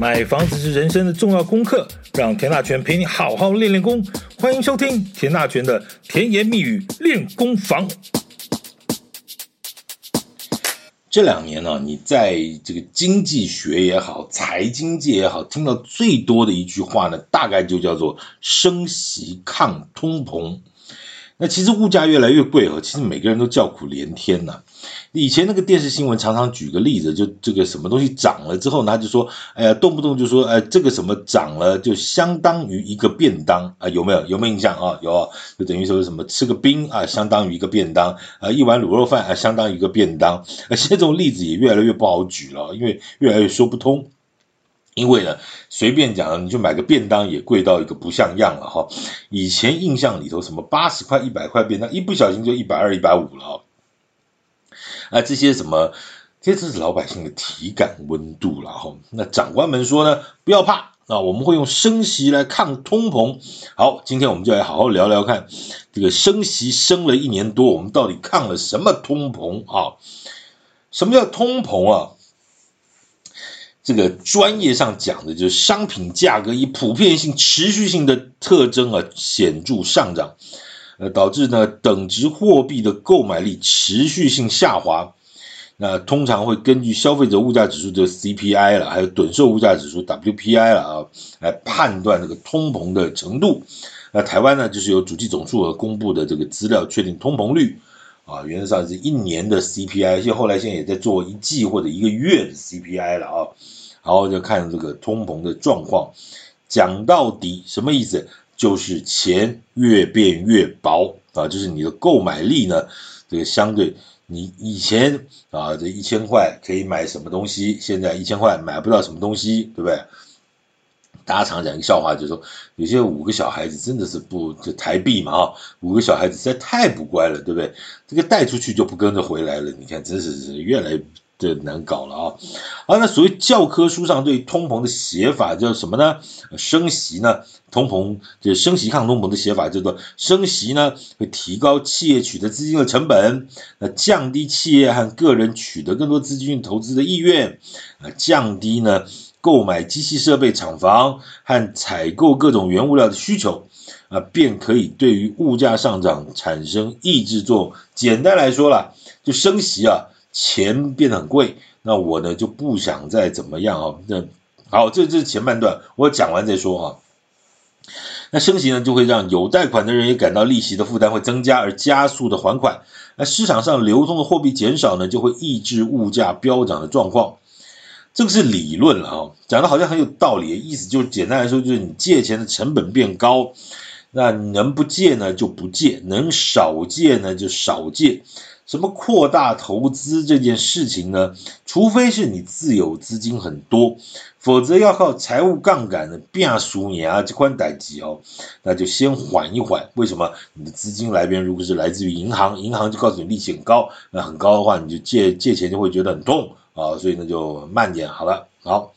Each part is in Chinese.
买房子是人生的重要功课，让田大权陪你好好练练功。欢迎收听田大权的甜言蜜语练功房。这两年呢、你在这个经济学也好，财经界也好，听到最多的一句话呢，大概就叫做“升息抗通膨”。那其实物价越来越贵哦，其实每个人都叫苦连天呐、以前那个电视新闻常常举个例子，就这个什么东西涨了之后呢，他就说，哎呀，动不动就说，哎，这个什么涨了，就相当于一个便当啊，有没有？有没有印象啊？有，就等于说什么吃个冰啊，相当于一个便当啊，一碗卤肉饭啊，相当于一个便当。现在这种例子也越来越不好举了，因为越来越说不通。因为呢，随便讲，你就买个便当也贵到一个不像样了哈。以前印象里头，什么八十块、一百块便当，一不小心就一百二、一百五了。啊，这些什么，这是老百姓的体感温度了哈。那长官们说呢，不要怕啊，我们会用升息来抗通膨。好，今天我们就来好好聊聊看，这个升息升了一年多，我们到底抗了什么通膨啊？什么叫通膨啊？这个专业上讲的就是商品价格以普遍性、持续性的特征啊，显著上涨，呃，导致呢等值货币的购买力持续性下滑。那通常会根据消费者物价指数的 CPI 了，还有趸售物价指数 WPI 了啊，来判断这个通膨的程度。那台湾呢，就是由主计总处和公布的这个资料确定通膨率啊，原则上是一年的 CPI，现后来现在也在做一季或者一个月的 CPI 了啊。然后就看这个通膨的状况，讲到底什么意思？就是钱越变越薄啊，就是你的购买力呢，这个相对你以前啊这一千块可以买什么东西，现在一千块买不到什么东西，对不对？大家常讲一个笑话，就是说有些五个小孩子真的是不就台币嘛啊，五个小孩子实在太不乖了，对不对？这个带出去就不跟着回来了，你看真是是越来越。这难搞了啊！啊，那所谓教科书上对通膨的写法叫什么呢？升息呢？通膨就升息抗通膨的写法叫做升息呢，会提高企业取得资金的成本，那降低企业和个人取得更多资金投资的意愿，啊，降低呢购买机器设备厂房和采购各种原物料的需求，啊，便可以对于物价上涨产生抑制作用。简单来说啦，就升息啊。钱变得很贵，那我呢就不想再怎么样啊？那好，这这是前半段，我讲完再说哈。那升息呢，就会让有贷款的人也感到利息的负担会增加，而加速的还款。那市场上流通的货币减少呢，就会抑制物价飙涨的状况。这个是理论了啊，讲的好像很有道理，意思就是简单来说，就是你借钱的成本变高，那能不借呢就不借，能少借呢就少借。什么扩大投资这件事情呢？除非是你自有资金很多，否则要靠财务杠杆的变数你啊，这宽带急哦，那就先缓一缓。为什么？你的资金来源如果是来自于银行，银行就告诉你利息很高，那很高的话，你就借借钱就会觉得很痛啊，所以那就慢点好了。好，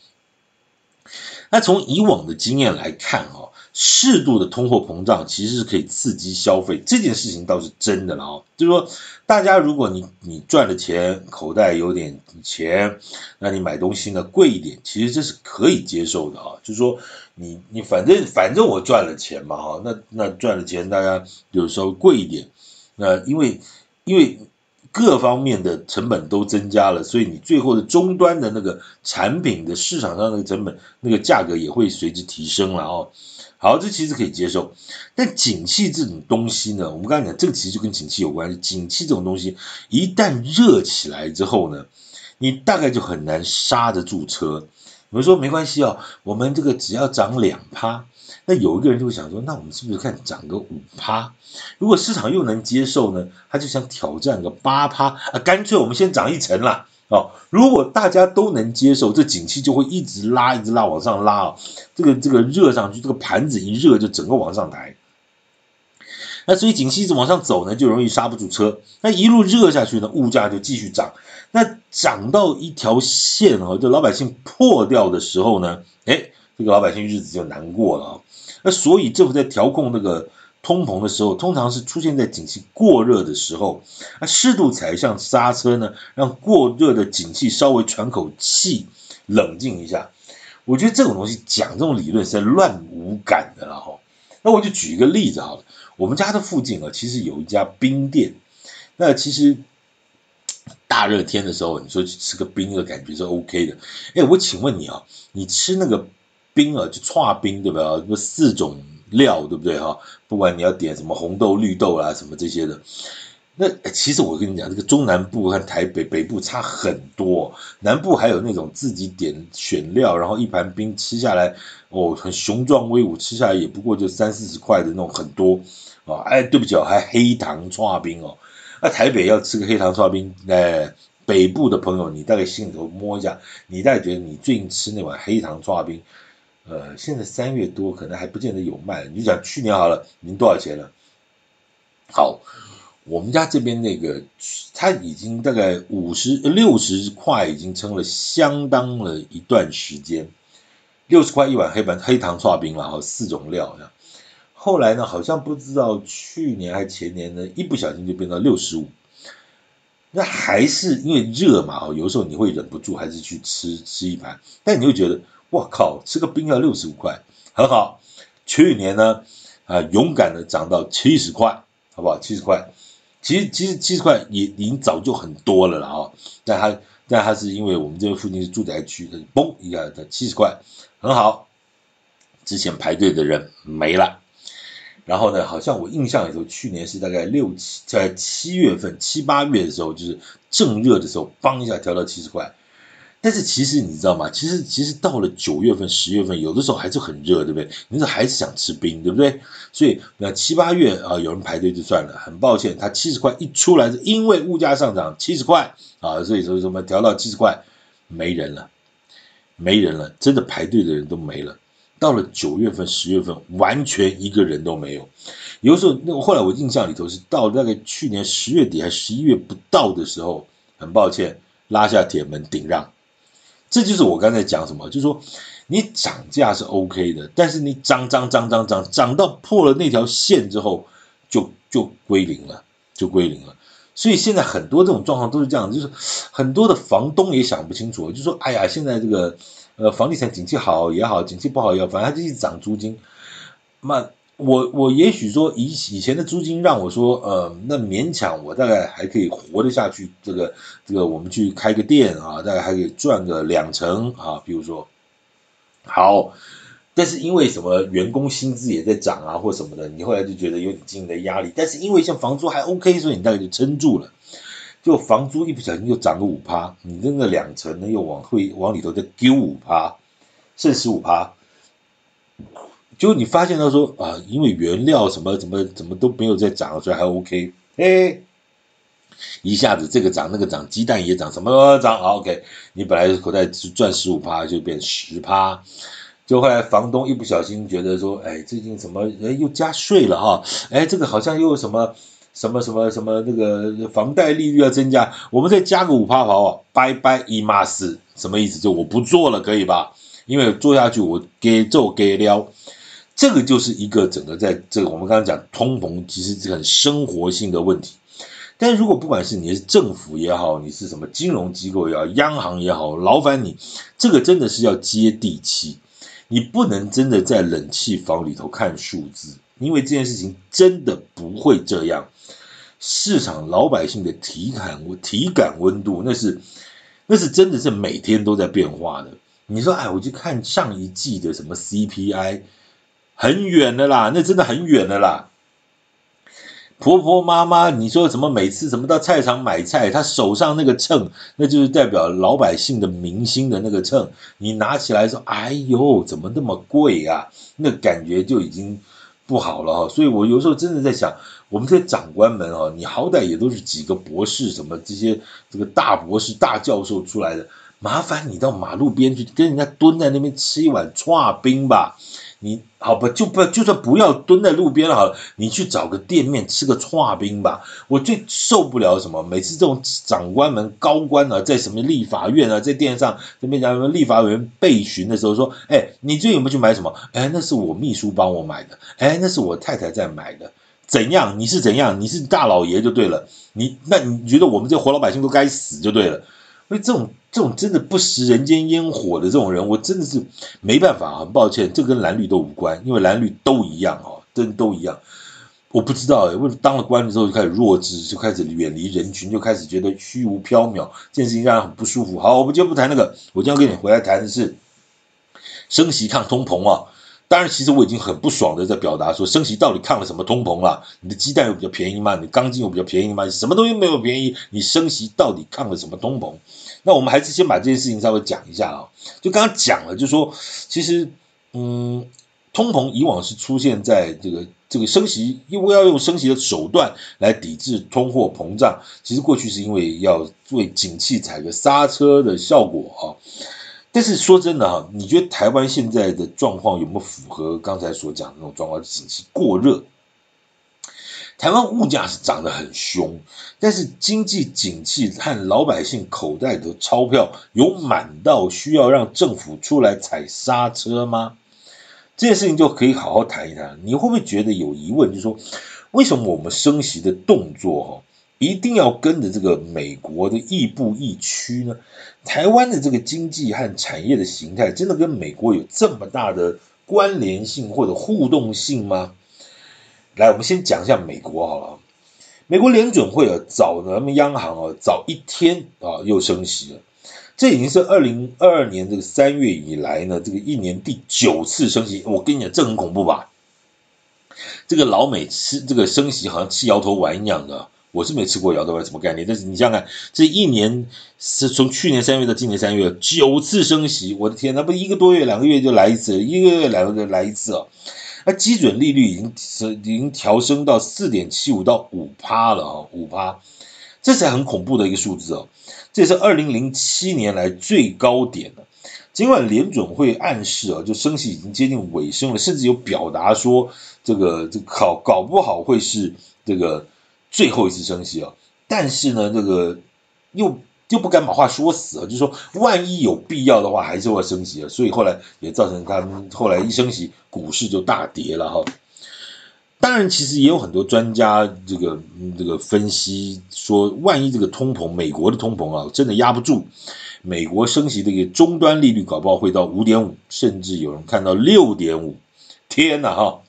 那从以往的经验来看哦。适度的通货膨胀其实是可以刺激消费，这件事情倒是真的了啊。就是说，大家如果你你赚了钱，口袋有点钱，那你买东西呢贵一点，其实这是可以接受的啊。就是说，你你反正反正我赚了钱嘛哈，那那赚了钱，大家有时候贵一点，那因为因为各方面的成本都增加了，所以你最后的终端的那个产品的市场上那个成本那个价格也会随之提升了啊。好，这其实可以接受，但景气这种东西呢，我们刚才讲，这个其实就跟景气有关系。景气这种东西一旦热起来之后呢，你大概就很难刹得住车。我们说没关系哦，我们这个只要涨两趴，那有一个人就会想说，那我们是不是看涨个五趴？如果市场又能接受呢，他就想挑战个八趴啊，干脆我们先涨一层啦。哦，如果大家都能接受，这景气就会一直拉，一直拉往上拉啊。这个这个热上去，这个盘子一热就整个往上抬。那所以景气一直往上走呢，就容易刹不住车。那一路热下去呢，物价就继续涨。那涨到一条线哦，就老百姓破掉的时候呢，哎，这个老百姓日子就难过了啊。那所以政府在调控那个。通膨的时候，通常是出现在景气过热的时候，那适度踩一下刹车呢，让过热的景气稍微喘口气，冷静一下。我觉得这种东西讲这种理论是在乱无感的了哈。那我就举一个例子好了，我们家的附近啊，其实有一家冰店。那其实大热天的时候，你说去吃个冰的感觉是 OK 的。哎，我请问你啊，你吃那个冰啊，就剉冰对吧？那四种料对不对哈？不管你要点什么红豆、绿豆啦，什么这些的。那其实我跟你讲，这个中南部和台北北部差很多。南部还有那种自己点选料，然后一盘冰吃下来，哦，很雄壮威武，吃下来也不过就三四十块的那种很多啊。哎，对不起哦，还黑糖剉冰哦。那台北要吃个黑糖剉冰，哎，北部的朋友，你大概心里头摸一下，你大概觉得你最近吃那碗黑糖剉冰，呃，现在三月多，可能还不见得有卖。你讲去年好了，您多少钱了？好。我们家这边那个，它已经大概五十六十块，已经撑了相当了一段时间。六十块一碗黑板黑糖剉冰了哈，四种料。后来呢，好像不知道去年还前年呢，一不小心就变到六十五。那还是因为热嘛，有时候你会忍不住还是去吃吃一盘，但你会觉得，我靠，吃个冰要六十五块，很好。去年呢，啊，勇敢的涨到七十块，好不好？七十块。其实其实七十块也已经早就很多了了啊，但它但它是因为我们这边附近是住宅区，它嘣一下它七十块很好，之前排队的人没了，然后呢，好像我印象里头去年是大概六七在七月份七八月的时候，就是正热的时候，嘣一下调到七十块。但是其实你知道吗？其实其实到了九月份、十月份，有的时候还是很热，对不对？你说还是想吃冰，对不对？所以那七八月啊，有人排队就算了。很抱歉，它七十块一出来，是因为物价上涨七十块啊，所以说什么调到七十块，没人了，没人了，真的排队的人都没了。到了九月份、十月份，完全一个人都没有。有时候那后来我印象里头是到大概去年十月底还十一月不到的时候，很抱歉，拉下铁门顶让。这就是我刚才讲什么，就是说你涨价是 OK 的，但是你涨涨涨涨涨涨到破了那条线之后，就就归零了，就归零了。所以现在很多这种状况都是这样，就是很多的房东也想不清楚，就说哎呀，现在这个呃房地产景气好也好，景气不好也好，反正它就一直涨租金，那。我我也许说以以前的租金让我说呃那勉强我大概还可以活得下去，这个这个我们去开个店啊，大概还可以赚个两成啊，比如说好，但是因为什么员工薪资也在涨啊或什么的，你后来就觉得有点经营的压力，但是因为像房租还 OK，所以你大概就撑住了，就房租一不小心又涨个五趴，你那个两成呢又往会往里头再丢五趴，剩十五趴。就你发现他说啊，因为原料什么怎么怎么都没有在涨，所以还 OK。哎，一下子这个涨那个涨，鸡蛋也涨，什么都涨。OK，你本来口袋赚十五趴，就变十趴。就后来房东一不小心觉得说，哎，最近怎么哎又加税了哈？哎，这个好像又什么什么什么什么那个房贷利率要增加，我们再加个五趴好不好？拜拜，姨妈死，什么意思？就我不做了，可以吧？因为做下去我给做给了。这个就是一个整个在这个我们刚刚讲通膨，其实是很生活性的问题。但如果不管是你是政府也好，你是什么金融机构也好，央行也好，劳烦你，这个真的是要接地气。你不能真的在冷气房里头看数字，因为这件事情真的不会这样。市场老百姓的体感体感温度，那是那是真的是每天都在变化的。你说，哎，我去看上一季的什么 CPI。很远的啦，那真的很远的啦。婆婆妈妈，你说什么？每次怎么到菜场买菜，他手上那个秤，那就是代表老百姓的民心的那个秤。你拿起来说：“哎呦，怎么那么贵啊？”那感觉就已经不好了哈。所以我有时候真的在想，我们这些长官们啊，你好歹也都是几个博士，什么这些这个大博士、大教授出来的，麻烦你到马路边去跟人家蹲在那边吃一碗剉冰吧。你好不，就不就算不要蹲在路边了好了，你去找个店面吃个剉冰吧。我最受不了什么，每次这种长官们、高官啊，在什么立法院啊，在电视上这边讲什么立法委员备询的时候说，哎，你最近有没有去买什么？哎，那是我秘书帮我买的，哎，那是我太太在买的。怎样？你是怎样？你是大老爷就对了。你那你觉得我们这活老百姓都该死就对了。所以这种这种真的不食人间烟火的这种人，我真的是没办法，很抱歉，这跟蓝绿都无关，因为蓝绿都一样哦，真都一样。我不知道哎，为什么当了官之后就开始弱智，就开始远离人群，就开始觉得虚无缥缈，这件事情让人很不舒服。好，我们今天不谈那个，我今天跟你回来谈的是升息抗通膨啊。当然，其实我已经很不爽的在表达说，升息到底抗了什么通膨了？你的鸡蛋又比较便宜吗？你钢筋又比较便宜吗？什么东西没有便宜？你升息到底抗了什么通膨？那我们还是先把这件事情稍微讲一下啊。就刚刚讲了，就说其实，嗯，通膨以往是出现在这个这个升息，因为要用升息的手段来抵制通货膨胀。其实过去是因为要为景气踩个刹车的效果啊。但是说真的哈，你觉得台湾现在的状况有没有符合刚才所讲的那种状况？景气过热，台湾物价是涨得很凶，但是经济景气和老百姓口袋的钞票有满到需要让政府出来踩刹车吗？这件事情就可以好好谈一谈。你会不会觉得有疑问？就是说，为什么我们升息的动作哈？一定要跟着这个美国的亦步亦趋呢？台湾的这个经济和产业的形态，真的跟美国有这么大的关联性或者互动性吗？来，我们先讲一下美国好了。美国联准会啊，早咱们央行啊，早一天啊又升息了。这已经是二零二二年这个三月以来呢，这个一年第九次升息。我跟你讲，这很恐怖吧？这个老美吃这个升息，好像吃摇头丸一样的。我是没吃过摇头丸什么概念，但是你想想看，这一年是从去年三月到今年三月九次升息，我的天，那不一个多月两个月就来一次，一个月两个月来一次啊！那基准利率已经是已经调升到四点七五到五趴了啊，五趴，这才很恐怖的一个数字哦，这也是二零零七年来最高点了。尽管联准会暗示啊，就升息已经接近尾声了，甚至有表达说这个这搞搞不好会是这个。最后一次升息啊，但是呢，这个又又不敢把话说死啊，就是说万一有必要的话，还是会升息啊，所以后来也造成他们后来一升息，股市就大跌了哈。当然，其实也有很多专家这个这个分析说，万一这个通膨，美国的通膨啊，真的压不住，美国升息这个终端利率搞不好会到五点五，甚至有人看到六点五，天哪哈！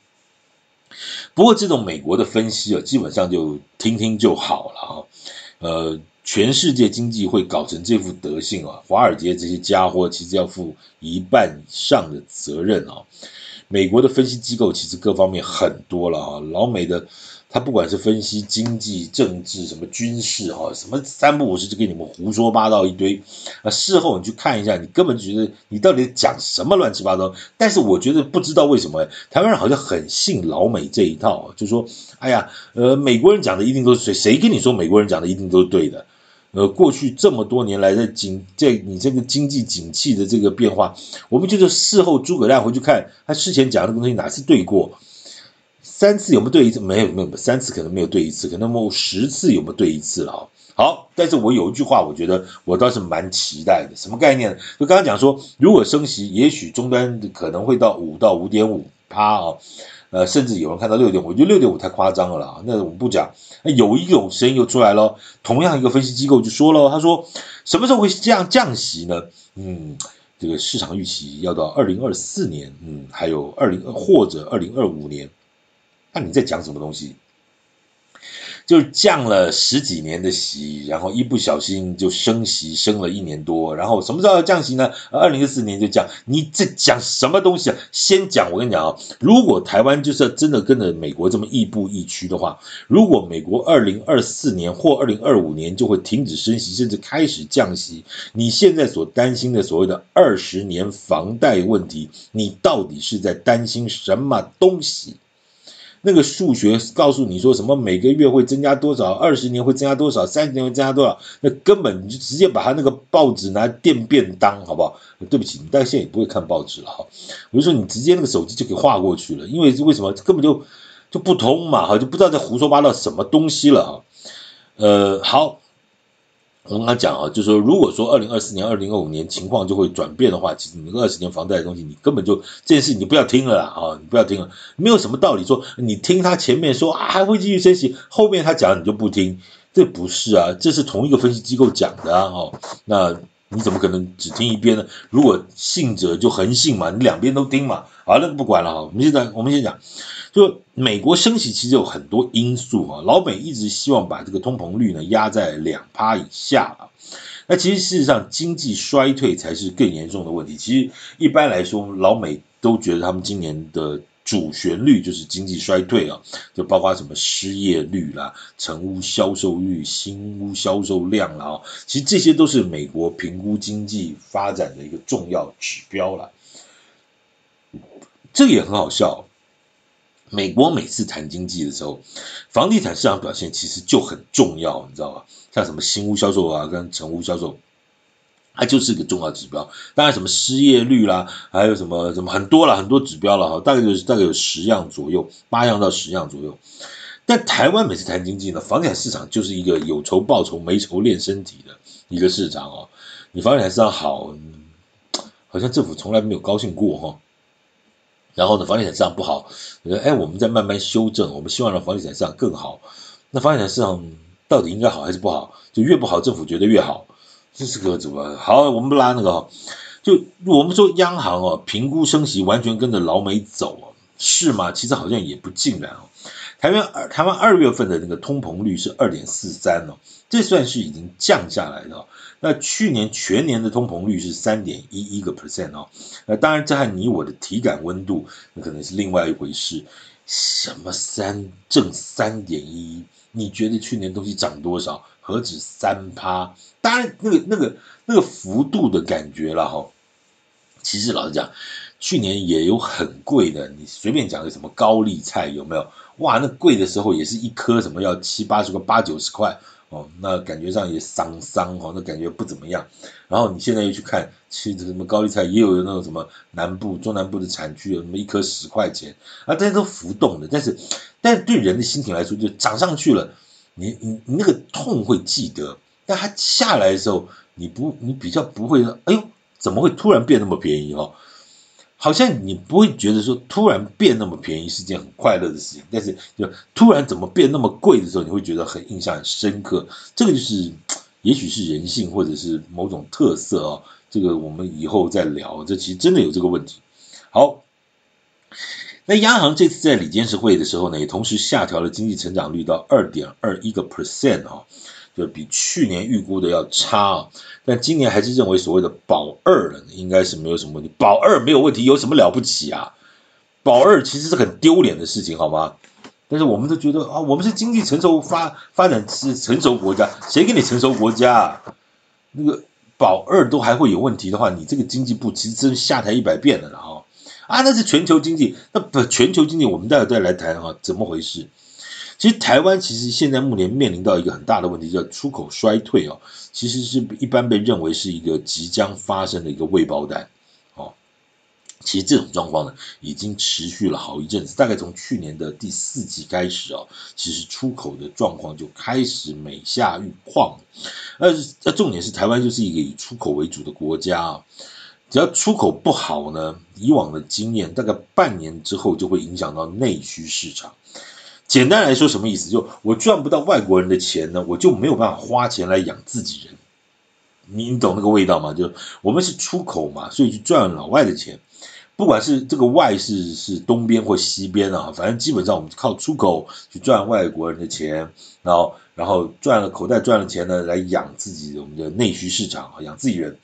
不过这种美国的分析啊，基本上就听听就好了啊。呃，全世界经济会搞成这副德性啊，华尔街这些家伙其实要负一半以上的责任啊。美国的分析机构其实各方面很多了啊，老美的。他不管是分析经济、政治、什么军事哈，什么三不五时就给你们胡说八道一堆，啊，事后你去看一下，你根本觉得你到底讲什么乱七八糟。但是我觉得不知道为什么，台湾人好像很信老美这一套，就说，哎呀，呃，美国人讲的一定都是谁？谁跟你说美国人讲的一定都是对的？呃，过去这么多年来的经在你这个经济景气的这个变化，我们就是事后诸葛亮回去看他事前讲的东西哪次对过？三次有没有对一次？没有，没有，三次可能没有对一次，可能有十次有没有对一次了？好，但是我有一句话，我觉得我倒是蛮期待的，什么概念呢？就刚刚讲说，如果升息，也许终端可能会到五到五点五趴啊，呃，甚至有人看到六点五，我觉得六点五太夸张了啦。那我们不讲，那有一种声音又出来了，同样一个分析机构就说了，他说什么时候会这样降息呢？嗯，这个市场预期要到二零二四年，嗯，还有二零或者二零二五年。那你在讲什么东西？就是降了十几年的息，然后一不小心就升息，升了一年多，然后什么时候要降息呢？二零二四年就降。你这讲什么东西啊？先讲，我跟你讲啊，如果台湾就是真的跟着美国这么亦步亦趋的话，如果美国二零二四年或二零二五年就会停止升息，甚至开始降息，你现在所担心的所谓的二十年房贷问题，你到底是在担心什么东西？那个数学告诉你说什么每个月会增加多少，二十年会增加多少，三十年会增加多少？那根本你就直接把他那个报纸拿来垫便当，好不好？对不起，你但现在也不会看报纸了哈。我就说你直接那个手机就给划过去了，因为为什么根本就就不通嘛，哈，就不知道在胡说八道什么东西了哈。呃，好。我跟他讲啊，就是说，如果说二零二四年、二零二五年情况就会转变的话，其实你二十年房贷的东西，你根本就这件事你不要听了啦啊，你不要听了，没有什么道理说你听他前面说啊还会继续升息，后面他讲你就不听，这不是啊，这是同一个分析机构讲的啊，哦，那你怎么可能只听一边呢？如果信者就横信嘛，你两边都听嘛。好，那不管了哈，我们现在我们先讲，就美国升息其实有很多因素啊，老美一直希望把这个通膨率呢压在两趴以下啊。那其实事实上经济衰退才是更严重的问题。其实一般来说，老美都觉得他们今年的。主旋律就是经济衰退啊，就包括什么失业率啦、成屋销售率、新屋销售量啦，其实这些都是美国评估经济发展的一个重要指标了。这也很好笑，美国每次谈经济的时候，房地产市场表现其实就很重要，你知道吧？像什么新屋销售啊，跟成屋销售。它就是一个重要指标，当然什么失业率啦，还有什么什么很多了很多指标了哈，大概就是大概有十样左右，八样到十样左右。但台湾每次谈经济呢，房地产市场就是一个有仇报仇，没仇练身体的一个市场哦。你房地产市场好，好像政府从来没有高兴过哈。然后呢，房地产市场不好，哎，我们在慢慢修正，我们希望让房地产市场更好。那房地产市场到底应该好还是不好？就越不好，政府觉得越好。这是个怎么好？我们不拉那个哈，就我们说央行哦，评估升息完全跟着老美走啊，是吗？其实好像也不尽然哦。台湾二台湾二月份的那个通膨率是二点四三哦，这算是已经降下来的。那去年全年的通膨率是三点一一个 percent 哦。那当然这和你我的体感温度那可能是另外一回事。什么三正三点一一？你觉得去年东西涨多少？何止三趴？当然，那个、那个、那个幅度的感觉了哈。其实老实讲，去年也有很贵的，你随便讲个什么高丽菜有没有？哇，那贵的时候也是一颗什么要七八十块、八九十块哦，那感觉上也伤伤哦，那感觉不怎么样。然后你现在又去看，其实什么高丽菜也有那种什么南部、中南部的产区有什么一颗十块钱啊，这些都浮动的。但是，但是对人的心情来说，就涨上去了。你你你那个痛会记得，但它下来的时候，你不你比较不会说，哎呦，怎么会突然变那么便宜哦？好像你不会觉得说突然变那么便宜是件很快乐的事情，但是就突然怎么变那么贵的时候，你会觉得很印象很深刻。这个就是也许是人性或者是某种特色哦。这个我们以后再聊，这其实真的有这个问题。好。那央行这次在理监事会的时候呢，也同时下调了经济成长率到二点二一个 percent 啊，就比去年预估的要差啊。但今年还是认为所谓的保二了，应该是没有什么问题。保二没有问题，有什么了不起啊？保二其实是很丢脸的事情，好吗？但是我们都觉得啊，我们是经济成熟发发展是成熟国家，谁给你成熟国家？那个保二都还会有问题的话，你这个经济部其实真下台一百遍了了哈。啊，那是全球经济，那不全球经济，我们待会再来谈哈，怎么回事？其实台湾其实现在目前面临到一个很大的问题，叫出口衰退哦，其实是一般被认为是一个即将发生的一个未爆弹哦。其实这种状况呢，已经持续了好一阵子，大概从去年的第四季开始哦，其实出口的状况就开始每下愈况。呃，重点是台湾就是一个以出口为主的国家啊。只要出口不好呢，以往的经验大概半年之后就会影响到内需市场。简单来说，什么意思？就我赚不到外国人的钱呢，我就没有办法花钱来养自己人。你你懂那个味道吗？就我们是出口嘛，所以去赚老外的钱。不管是这个外是是东边或西边啊，反正基本上我们靠出口去赚外国人的钱，然后然后赚了口袋赚了钱呢，来养自己我们的内需市场啊，养自己人。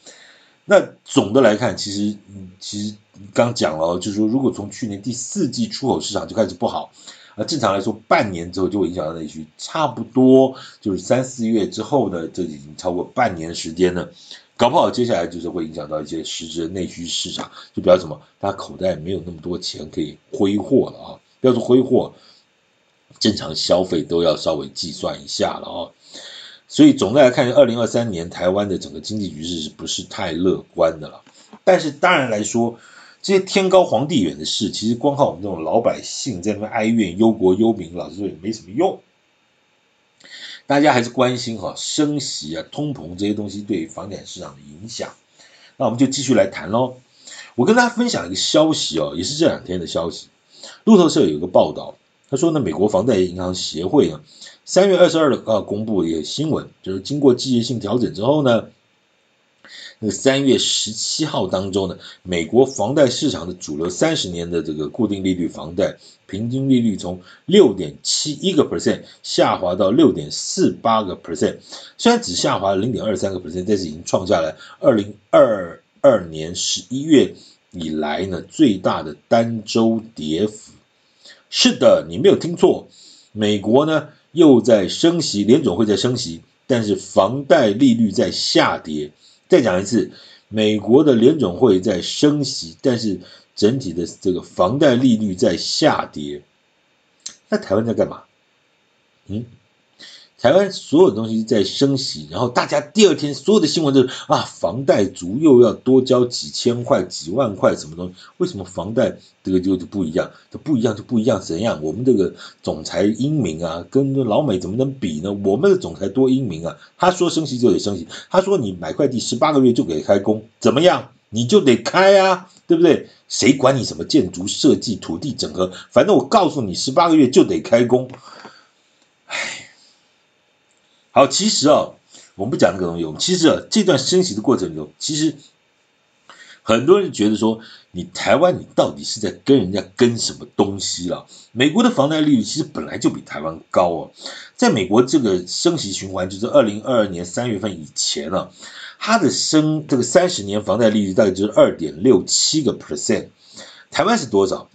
那总的来看，其实，其实刚讲了，就是说，如果从去年第四季出口市场就开始不好，那，正常来说，半年之后就会影响到内需，差不多就是三四月之后呢，这已经超过半年时间了，搞不好接下来就是会影响到一些实质的内需市场，就表示什么？他口袋没有那么多钱可以挥霍了啊，不要说挥霍，正常消费都要稍微计算一下了啊。所以总的来看，二零二三年台湾的整个经济局势是不是太乐观的了？但是当然来说，这些天高皇帝远的事，其实光靠我们这种老百姓在那边哀怨忧国忧民，老实说也没什么用。大家还是关心哈升息啊、通膨这些东西对房地产市场的影响。那我们就继续来谈喽。我跟大家分享一个消息哦，也是这两天的消息。路透社有一个报道，他说呢，美国房贷银行协会呢，三月二十二号公布一个新闻，就是经过季节性调整之后呢，那三月十七号当中呢，美国房贷市场的主流三十年的这个固定利率房贷平均利率从六点七一个 percent 下滑到六点四八个 percent，虽然只下滑零点二三个 percent，但是已经创下了二零二二年十一月以来呢最大的单周跌幅。是的，你没有听错，美国呢又在升息，联总会在升息，但是房贷利率在下跌。再讲一次，美国的联总会在升息，但是整体的这个房贷利率在下跌。那台湾在干嘛？嗯？台湾所有东西在升息，然后大家第二天所有的新闻都是啊，房贷族又要多交几千块、几万块什么东西？为什么房贷这个就就不一样？这不一样就不一样，怎样？我们这个总裁英明啊，跟老美怎么能比呢？我们的总裁多英明啊！他说升息就得升息，他说你买块地十八个月就给开工，怎么样？你就得开啊，对不对？谁管你什么建筑设计、土地整合？反正我告诉你，十八个月就得开工。好，其实啊，我们不讲这个东西。我们其实啊，这段升息的过程中，其实很多人觉得说，你台湾你到底是在跟人家跟什么东西了？美国的房贷利率其实本来就比台湾高哦，在美国这个升息循环，就是二零二二年三月份以前啊，它的升这个三十年房贷利率大概就是二点六七个 percent，台湾是多少？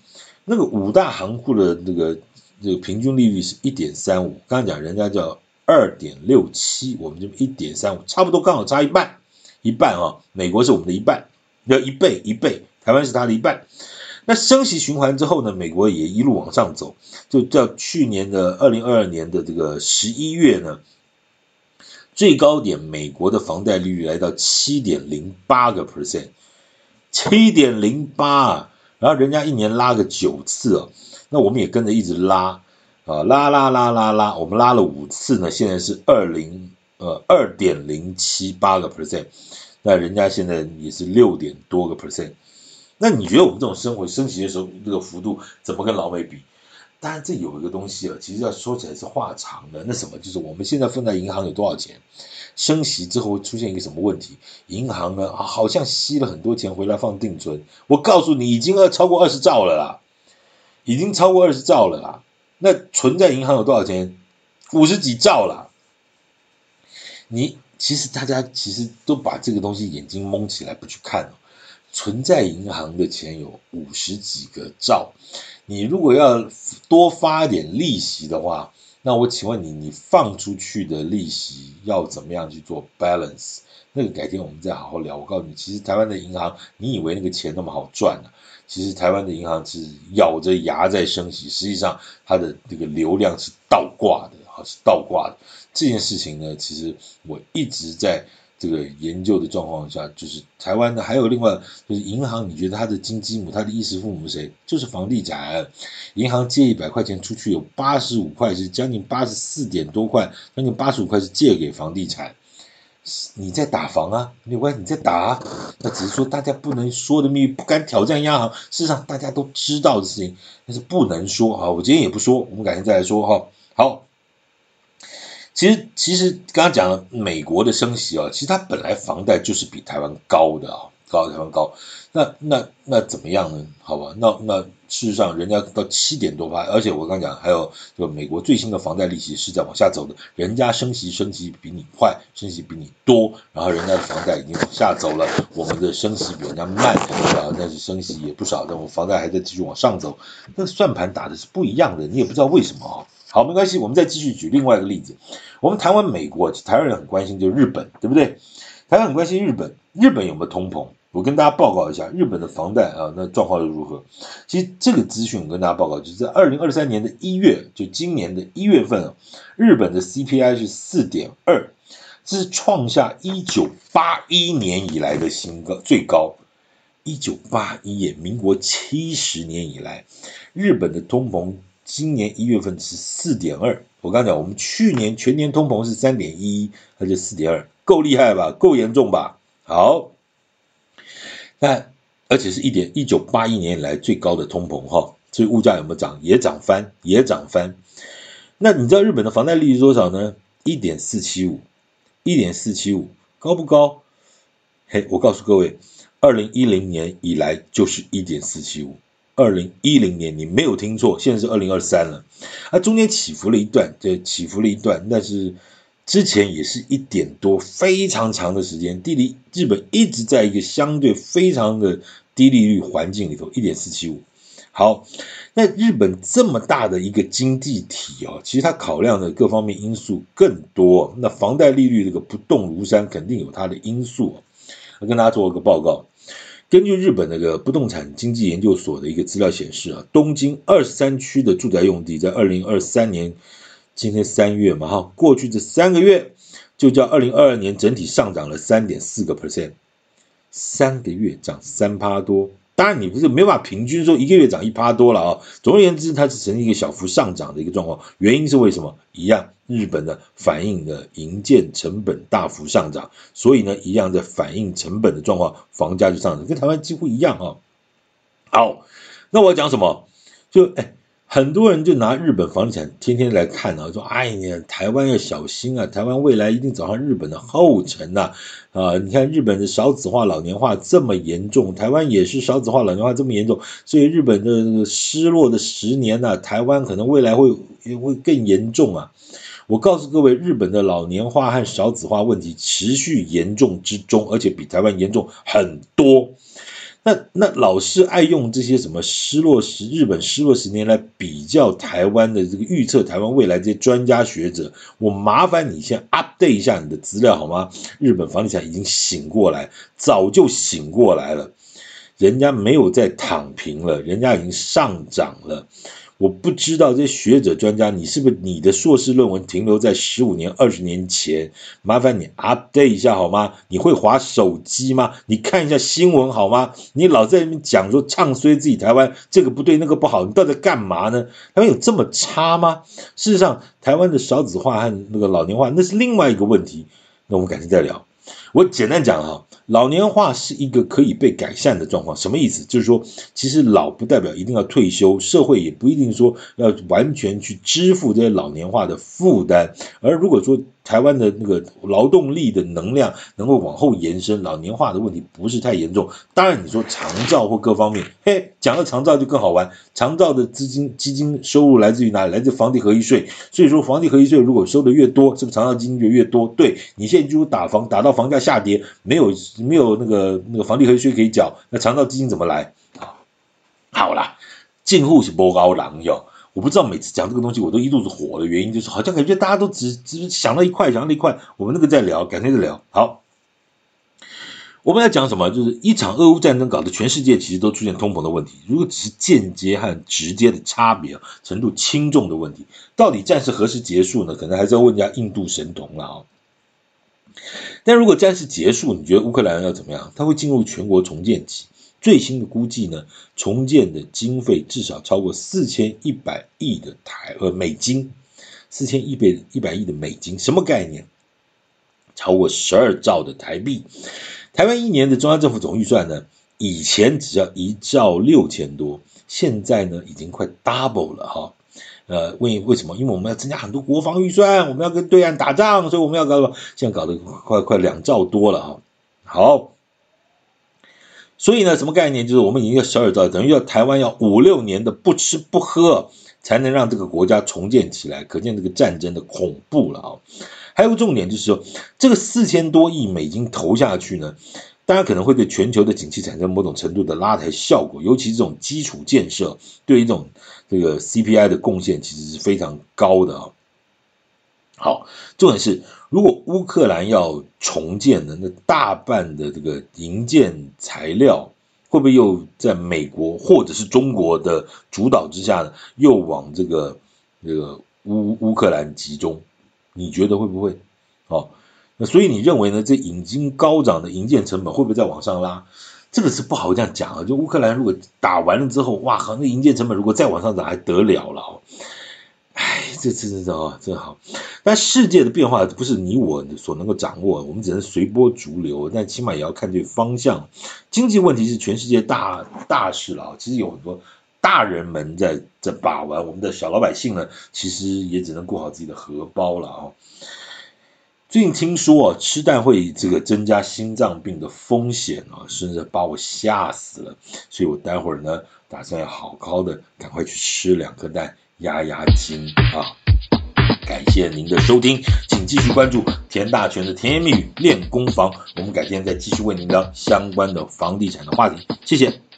那个五大行库的那个这个平均利率是一点三五，刚刚讲人家叫。二点六七，我们就一点三五，差不多刚好差一半，一半啊。美国是我们的一半，要一倍一倍，台湾是它的一半。那升息循环之后呢，美国也一路往上走，就到去年的二零二二年的这个十一月呢，最高点美国的房贷利率来到七点零八个 percent，七点零八，然后人家一年拉个九次哦，那我们也跟着一直拉。啊，拉拉拉拉拉，我们拉了五次呢，现在是二零呃二点零七八个 percent，那人家现在也是六点多个 percent，那你觉得我们这种生活升息的时候，这个幅度怎么跟老美比？当然这有一个东西啊，其实要说起来是话长的，那什么就是我们现在放在银行有多少钱？升息之后会出现一个什么问题？银行呢，好像吸了很多钱回来放定存，我告诉你，已经要超过二十兆了啦，已经超过二十兆了啦。那存在银行有多少钱？五十几兆了。你其实大家其实都把这个东西眼睛蒙起来不去看哦。存在银行的钱有五十几个兆，你如果要多发点利息的话，那我请问你，你放出去的利息要怎么样去做 balance？那个改天我们再好好聊。我告诉你，其实台湾的银行，你以为那个钱那么好赚呢？其实台湾的银行是咬着牙在升息，实际上它的这个流量是倒挂的啊，是倒挂的。这件事情呢，其实我一直在这个研究的状况下，就是台湾的还有另外就是银行，你觉得它的金鸡母、它的衣食父母是谁？就是房地产。银行借一百块钱出去，有八十五块是将近八十四点多块，将近八十五块是借给房地产。你在打房啊，没有关系，你在打啊，那只是说大家不能说的秘密，不敢挑战央行。事实上大家都知道的事情，但是不能说啊。我今天也不说，我们改天再来说哈。好，其实其实刚刚讲了美国的升息啊，其实它本来房贷就是比台湾高的啊。高台湾高，那那那怎么样呢？好吧，那那事实上人家到七点多趴，而且我刚讲还有就美国最新的房贷利息是在往下走的，人家升息升息比你快，升息比你多，然后人家的房贷已经往下走了，我们的升息比人家慢，啊，但是升息也不少，但我房贷还在继续往上走，那算盘打的是不一样的，你也不知道为什么啊。好，没关系，我们再继续举另外一个例子，我们谈完美国，台湾人很关心就是日本，对不对？台湾很关心日本，日本有没有通膨？我跟大家报告一下日本的房贷啊，那状况又如何？其实这个资讯我跟大家报告，就是在二零二三年的一月，就今年的一月份，日本的 CPI 是四点二，这是创下一九八一年以来的新高最高。一九八一年，民国七十年以来，日本的通膨今年一月份是四点二。我刚讲，我们去年全年通膨是三点一，它就四点二，够厉害吧？够严重吧？好。但而且是一点一九八一年以来最高的通膨哈，所以物价有没有涨？也涨翻，也涨翻。那你知道日本的房贷利率多少呢？一点四七五，一点四七五，高不高？嘿，我告诉各位，二零一零年以来就是一点四七五。二零一零年你没有听错，现在是二零二三了。啊，中间起伏了一段，对，起伏了一段，但是之前也是一点多，非常长的时间。地理日本一直在一个相对非常的低利率环境里头，一点四七五。好，那日本这么大的一个经济体哦，其实它考量的各方面因素更多。那房贷利率这个不动如山，肯定有它的因素。我跟大家做一个报告。根据日本那个不动产经济研究所的一个资料显示啊，东京二十三区的住宅用地在二零二三年，今天三月嘛哈，过去这三个月就叫二零二二年整体上涨了三点四个 percent，三个月涨三趴多。当然，你不是没法平均说一个月涨一趴多了啊。总而言之，它是呈一个小幅上涨的一个状况。原因是为什么？一样，日本的反映的营建成本大幅上涨，所以呢，一样在反映成本的状况，房价就上涨，跟台湾几乎一样啊。好，那我要讲什么？就哎。很多人就拿日本房地产天天来看啊，说哎呀，台湾要小心啊，台湾未来一定走上日本的后尘呐啊，你看日本的少子化、老年化这么严重，台湾也是少子化、老年化这么严重，所以日本的失落的十年呐，台湾可能未来会会更严重啊！我告诉各位，日本的老年化和少子化问题持续严重之中，而且比台湾严重很多。那那老是爱用这些什么失落时日本失落十年来比较台湾的这个预测台湾未来这些专家学者，我麻烦你先 update 一下你的资料好吗？日本房地产已经醒过来，早就醒过来了，人家没有再躺平了，人家已经上涨了。我不知道这些学者专家，你是不是你的硕士论文停留在十五年、二十年前？麻烦你 update 一下好吗？你会划手机吗？你看一下新闻好吗？你老在那边讲说唱衰自己台湾这个不对那个不好，你到底干嘛呢？台湾有这么差吗？事实上，台湾的少子化和那个老年化那是另外一个问题，那我们改天再聊。我简单讲哈，老年化是一个可以被改善的状况，什么意思？就是说，其实老不代表一定要退休，社会也不一定说要完全去支付这些老年化的负担，而如果说，台湾的那个劳动力的能量能够往后延伸，老年化的问题不是太严重。当然，你说长照或各方面，嘿，讲到长照就更好玩。长照的资金基金收入来自于哪里？来自房地合一税。所以说，房地合一税如果收的越多，是不是长照基金就越多？对，你现在就打房打到房价下跌，没有没有那个那个房地合一税可以缴，那长照基金怎么来？好，好啦，进户是波高狼哟。我不知道每次讲这个东西我都一肚子火的原因，就是好像感觉大家都只只想到一块，想到一块。我们那个再聊，改天再聊。好，我们要讲什么？就是一场俄乌战争搞得全世界其实都出现通膨的问题。如果只是间接和直接的差别程度轻重的问题，到底战事何时结束呢？可能还是要问一下印度神童了啊。但如果战事结束，你觉得乌克兰要怎么样？他会进入全国重建期。最新的估计呢，重建的经费至少超过四千一百亿的台呃美金，四千一百一百亿的美金，什么概念？超过十二兆的台币。台湾一年的中央政府总预算呢，以前只要一兆六千多，现在呢已经快 double 了哈。呃，为为什么？因为我们要增加很多国防预算，我们要跟对岸打仗，所以我们要搞，现在搞得快快两兆多了哈。好。所以呢，什么概念？就是我们已经要十二兆，等于要台湾要五六年的不吃不喝，才能让这个国家重建起来。可见这个战争的恐怖了啊！还有个重点就是说，这个四千多亿美金投下去呢，大家可能会对全球的景气产生某种程度的拉抬效果，尤其这种基础建设对一种这个 CPI 的贡献其实是非常高的啊。好，重点是，如果乌克兰要重建的，那大半的这个营建材料会不会又在美国或者是中国的主导之下呢？又往这个这个乌乌克兰集中？你觉得会不会？哦，那所以你认为呢？这引经高涨的营建成本会不会再往上拉？这个是不好这样讲啊。就乌克兰如果打完了之后，哇，好，那营建成本如果再往上涨，还得了了哦。这这这哦，真好。但世界的变化不是你我所能够掌握，我们只能随波逐流。但起码也要看对方向。经济问题是全世界大大事了啊，其实有很多大人们在这把玩，我们的小老百姓呢，其实也只能顾好自己的荷包了啊。最近听说啊，吃蛋会这个增加心脏病的风险啊，甚至把我吓死了。所以我待会儿呢，打算要好好的赶快去吃两颗蛋压压惊啊。感谢您的收听，请继续关注田大全的甜言蜜语练功房，我们改天再继续为您聊相关的房地产的话题。谢谢。